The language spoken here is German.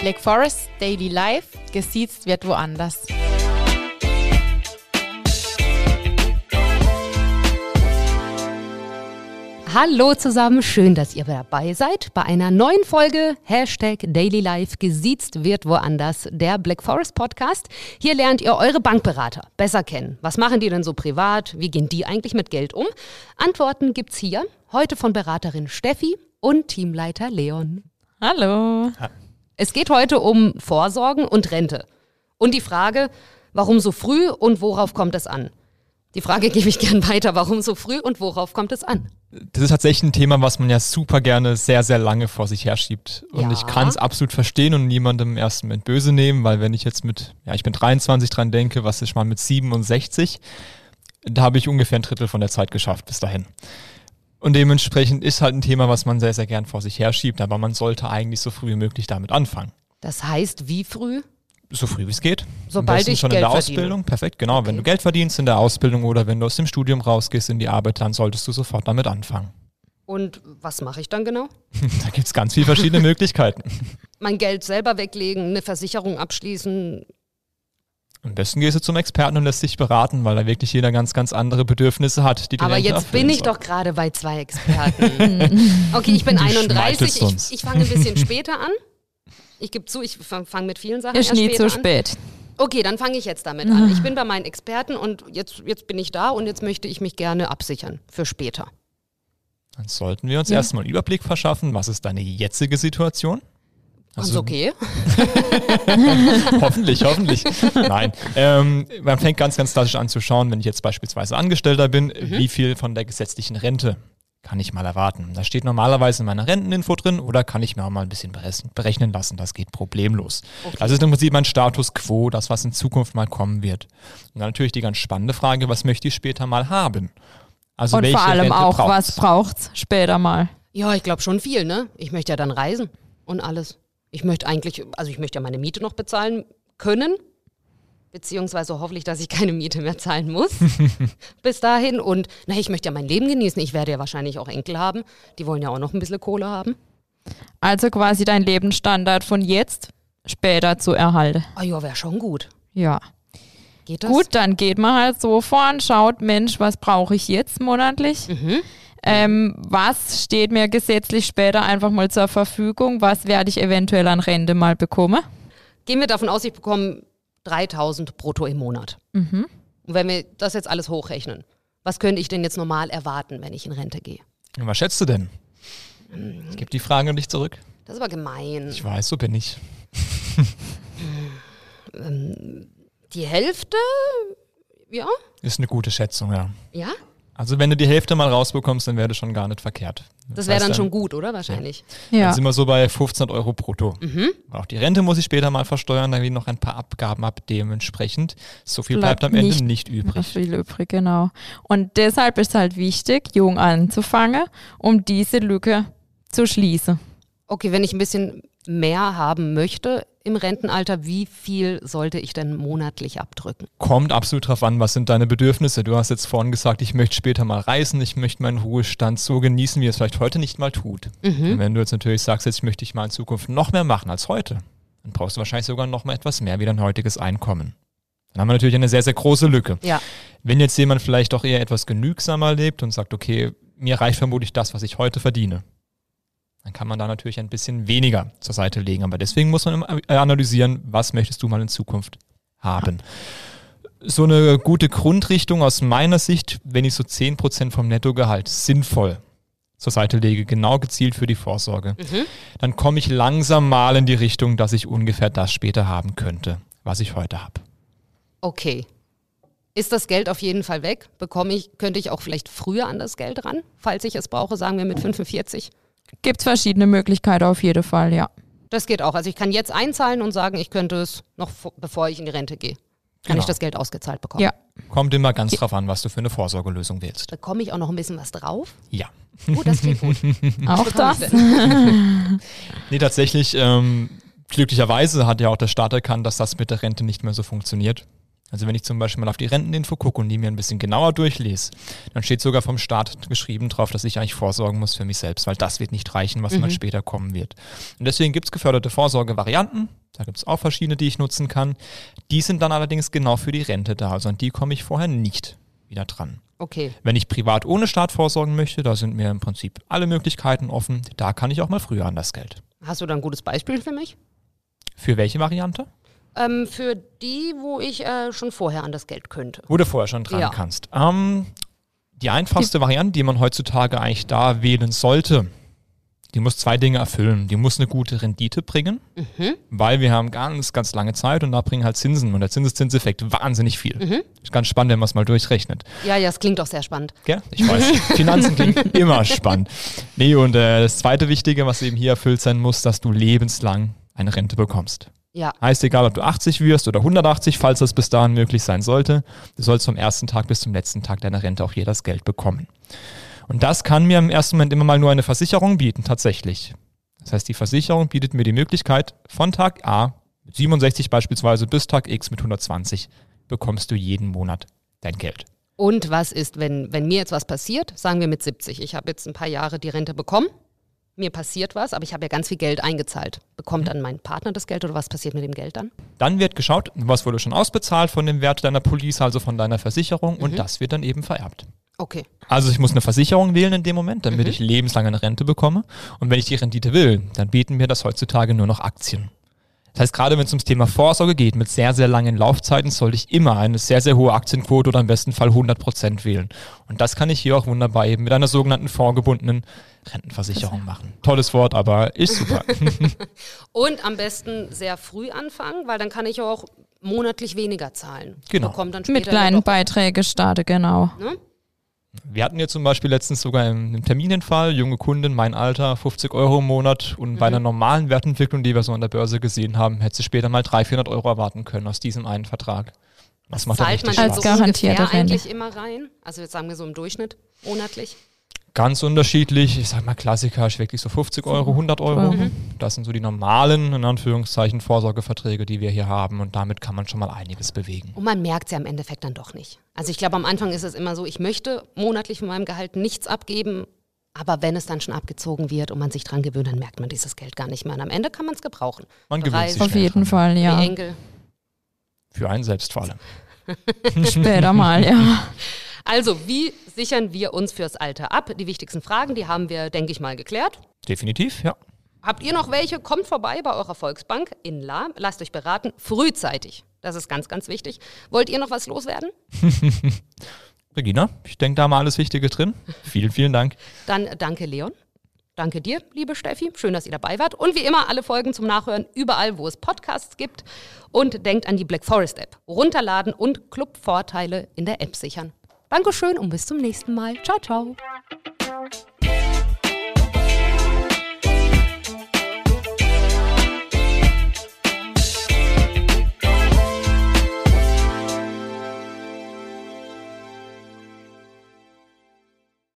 Black Forest Daily Life, gesiezt wird woanders. Hallo zusammen, schön, dass ihr dabei seid bei einer neuen Folge Hashtag Daily Life gesiezt wird woanders, der Black Forest Podcast. Hier lernt ihr eure Bankberater besser kennen. Was machen die denn so privat? Wie gehen die eigentlich mit Geld um? Antworten gibt's hier, heute von Beraterin Steffi und Teamleiter Leon. Hallo. Es geht heute um Vorsorgen und Rente. Und die Frage, warum so früh und worauf kommt es an? Die Frage gebe ich gern weiter. Warum so früh und worauf kommt es an? Das ist tatsächlich ein Thema, was man ja super gerne sehr, sehr lange vor sich herschiebt. Und Ja. ich kann es absolut verstehen und niemandem im ersten Moment böse nehmen, weil wenn ich jetzt mit, ja, ich bin 23 dran denke, was ist mal mit 67, da habe ich ungefähr ein Drittel von der Zeit geschafft bis dahin. Und dementsprechend ist halt ein Thema, was man sehr, sehr gern vor sich herschiebt, aber man sollte eigentlich so früh wie möglich damit anfangen. Das heißt, wie früh? So früh wie es geht. Sobald ich schon Geld in der verdiene. Ausbildung. Perfekt, genau. Okay. Wenn du Geld verdienst in der Ausbildung oder wenn du aus dem Studium rausgehst in die Arbeit, dann solltest du sofort damit anfangen. Und was mache ich dann genau? Da gibt's ganz viele verschiedene Möglichkeiten. Mein Geld selber weglegen, eine Versicherung abschließen. Am besten gehst du zum Experten und lässt dich beraten, weil da wirklich jeder ganz, ganz andere Bedürfnisse hat, die die Aber jetzt bin ich soll. doch gerade bei zwei Experten. okay, ich bin Du 31. schmeichelst uns. Ich, ich fange ein bisschen später an. Ich gebe zu, ich fange fang mit vielen Sachen Ist erst nie zu an. spät. Okay, dann fange ich jetzt damit an. Ich bin bei meinen Experten und jetzt, jetzt bin ich da und jetzt möchte ich mich gerne absichern für später. Dann sollten wir uns Ja. erstmal einen Überblick verschaffen, was ist deine jetzige Situation? Ganz okay. hoffentlich, hoffentlich. Nein. Ähm, man fängt ganz, ganz klassisch an zu schauen, wenn ich jetzt beispielsweise Angestellter bin, Mhm. wie viel von der gesetzlichen Rente kann ich mal erwarten. Da steht normalerweise in meiner Renteninfo drin oder kann ich mir auch mal ein bisschen berechnen- lassen. Das geht problemlos. Das ist im Prinzip mein Status quo, das, was in Zukunft mal kommen wird. Und dann natürlich die ganz spannende Frage, was möchte ich später mal haben? Also Und welche vor allem Rente auch, braucht's? was braucht's später mal? Ja, ich glaube schon viel, ne? Ich möchte ja dann reisen und alles. Ich möchte eigentlich, also ich möchte ja meine Miete noch bezahlen können. Beziehungsweise hoffentlich, dass ich keine Miete mehr zahlen muss. bis dahin. Und na, ich möchte ja mein Leben genießen. Ich werde ja wahrscheinlich auch Enkel haben. Die wollen ja auch noch ein bisschen Kohle haben. Also quasi dein Lebensstandard von jetzt später zu erhalten. Ah ja, wäre schon gut. Ja. Geht das? Gut, dann geht man halt so vor und schaut, Mensch, was brauche ich jetzt monatlich? Mhm. Ähm, was steht mir gesetzlich später einfach mal zur Verfügung? Was werde ich eventuell an Rente mal bekommen? Gehen wir davon aus, ich bekomme 3000 brutto im Monat. Mhm. Und wenn wir das jetzt alles hochrechnen, was könnte ich denn jetzt normal erwarten, wenn ich in Rente gehe? Und Was schätzt du denn? Ich gebe die Frage an dich zurück. Das ist aber gemein. Ich weiß, so bin ich. Die Hälfte? Ja? Ist eine gute Schätzung, ja. Ja? Also wenn du die Hälfte mal rausbekommst, dann wäre das schon gar nicht verkehrt. Das wäre heißt dann schon gut, oder? Wahrscheinlich. Ja. Dann sind wir so bei 15 Euro brutto. Mhm. Auch die Rente muss ich später mal versteuern, da gehen noch ein paar Abgaben ab. Dementsprechend, so viel Bleibt bleibt, am Ende nicht- nicht, übrig. Viel übrig, genau. Und deshalb ist halt wichtig, jung anzufangen, um diese Lücke zu schließen. Okay, wenn ich ein bisschen mehr haben möchte im Rentenalter, wie viel sollte ich denn monatlich abdrücken? Kommt absolut drauf an, was sind deine Bedürfnisse. Du hast jetzt vorhin gesagt, ich möchte später mal reisen, ich möchte meinen Ruhestand so genießen, wie es vielleicht heute nicht mal tut. Mhm. Wenn du jetzt natürlich sagst, jetzt möchte ich mal in Zukunft noch mehr machen als heute, dann brauchst du wahrscheinlich sogar noch mal etwas mehr wie dein heutiges Einkommen. Dann haben wir natürlich eine sehr, sehr große Lücke. Ja. Wenn jetzt jemand vielleicht doch eher etwas genügsamer lebt und sagt, okay, mir reicht vermutlich das, was ich heute verdiene, dann kann man da natürlich ein bisschen weniger zur Seite legen. Aber deswegen muss man immer äh, analysieren, was möchtest du mal in Zukunft haben. So eine gute Grundrichtung aus meiner Sicht, wenn ich so 10% vom Nettogehalt sinnvoll zur Seite lege, genau gezielt für die Vorsorge, Mhm. dann komme ich langsam mal in die Richtung, dass ich ungefähr das später haben könnte, was ich heute habe. Okay. Ist das Geld auf jeden Fall weg? Bekomme ich, könnte ich auch vielleicht früher an das Geld ran, falls ich es brauche, sagen wir mit 45? Gibt es verschiedene Möglichkeiten auf jeden Fall, ja. Das geht auch. Also ich kann jetzt einzahlen und sagen, ich könnte es noch vor- bevor ich in die Rente gehe. Kann Genau. ich das Geld ausgezahlt bekommen? Ja. Kommt immer ganz drauf an, was du für eine Vorsorgelösung wählst. Bekomme ich auch noch ein bisschen was drauf? Ja. Oh, das klingt gut. Auch das. Nee, tatsächlich, ähm, glücklicherweise hat ja auch der Staat erkannt, dass das mit der Rente nicht mehr so funktioniert. Also wenn ich zum Beispiel mal auf die Renteninfo gucke und die mir ein bisschen genauer durchlese, dann steht sogar vom Staat geschrieben drauf, dass ich eigentlich vorsorgen muss für mich selbst, weil das wird nicht reichen, was mhm. mal später kommen wird. Und deswegen gibt es geförderte Vorsorgevarianten. Da gibt es auch verschiedene, die ich nutzen kann. Die sind dann allerdings genau für die Rente da. Also an die komme ich vorher nicht wieder dran. Okay. Wenn ich privat ohne Staat vorsorgen möchte, da sind mir im Prinzip alle Möglichkeiten offen. Da kann ich auch mal früher an das Geld. Hast du da ein gutes Beispiel für mich? Für welche Variante? Ähm, für die, wo ich äh, schon vorher an das Geld könnte. Wo du vorher schon dran ja. kannst. Ähm, die einfachste die Variante, die man heutzutage eigentlich da wählen sollte, die muss zwei Dinge erfüllen. Die muss eine gute Rendite bringen, mhm. weil wir haben ganz, ganz lange Zeit und da bringen halt Zinsen und der Zinseszinseffekt wahnsinnig viel. Mhm. Ist ganz spannend, wenn man es mal durchrechnet. Ja, ja, es klingt doch sehr spannend. Ja, ich weiß. Finanzen klingt immer spannend. Nee, und äh, das zweite Wichtige, was eben hier erfüllt sein muss, dass du lebenslang eine Rente bekommst. Ja. Heißt, egal ob du 80 wirst oder 180, falls das bis dahin möglich sein sollte, du sollst vom ersten Tag bis zum letzten Tag deiner Rente auch hier das Geld bekommen. Und das kann mir im ersten Moment immer mal nur eine Versicherung bieten, tatsächlich. Das heißt, die Versicherung bietet mir die Möglichkeit, von Tag A mit 67 beispielsweise bis Tag X mit 120 bekommst du jeden Monat dein Geld. Und was ist, wenn, wenn mir jetzt was passiert, sagen wir mit 70, ich habe jetzt ein paar Jahre die Rente bekommen mir passiert was, aber ich habe ja ganz viel Geld eingezahlt. Bekommt dann mein Partner das Geld oder was passiert mit dem Geld dann? Dann wird geschaut, was wurde schon ausbezahlt von dem Wert deiner Police, also von deiner Versicherung mhm. und das wird dann eben vererbt. Okay. Also ich muss eine Versicherung wählen in dem Moment, damit mhm. ich lebenslang eine Rente bekomme. Und wenn ich die Rendite will, dann bieten mir das heutzutage nur noch Aktien. Das heißt, gerade wenn es ums Thema Vorsorge geht, mit sehr, sehr langen Laufzeiten, sollte ich immer eine sehr, sehr hohe Aktienquote oder im besten Fall 100 Prozent wählen. Und das kann ich hier auch wunderbar eben mit einer sogenannten vorgebundenen Rentenversicherung machen. Tolles Wort, aber ist super. Und am besten sehr früh anfangen, weil dann kann ich auch monatlich weniger zahlen. Genau. mit kleinen Beiträgen starte, genau. Ne? Wir hatten jetzt zum Beispiel letztens sogar einen Terminenfall, junge Kundin, mein Alter, 50 Euro im Monat und mhm. bei einer normalen Wertentwicklung, die wir so an der Börse gesehen haben, hätte sie später mal 300, 400 Euro erwarten können aus diesem einen Vertrag. Was macht Zahlt man als garantierte eigentlich immer rein? Also jetzt sagen wir so im Durchschnitt monatlich? Ganz unterschiedlich. Ich sag mal, Klassiker ist wirklich so 50 Euro, 100 Euro. Mhm. Das sind so die normalen, in Anführungszeichen, Vorsorgeverträge, die wir hier haben. Und damit kann man schon mal einiges bewegen. Und man merkt es ja im Endeffekt dann doch nicht. Also ich glaube, am Anfang ist es immer so, ich möchte monatlich von meinem Gehalt nichts abgeben. Aber wenn es dann schon abgezogen wird und man sich dran gewöhnt, dann merkt man dieses Geld gar nicht mehr. Und am Ende kann man es gebrauchen. Man gewöhnt sich Auf jeden Fall, ja. Für einen selbst vor allem. Später mal, ja. Also, wie sichern wir uns fürs Alter ab? Die wichtigsten Fragen, die haben wir, denke ich mal, geklärt. Definitiv, ja. Habt ihr noch welche? Kommt vorbei bei eurer Volksbank in La. Lasst euch beraten. Frühzeitig. Das ist ganz, ganz wichtig. Wollt ihr noch was loswerden? Regina, ich denke, da haben wir alles Wichtige drin. vielen, vielen Dank. Dann danke, Leon. Danke dir, liebe Steffi. Schön, dass ihr dabei wart. Und wie immer alle Folgen zum Nachhören überall, wo es Podcasts gibt. Und denkt an die Black Forest App. Runterladen und Clubvorteile in der App sichern. Dankeschön und bis zum nächsten Mal. Ciao, ciao.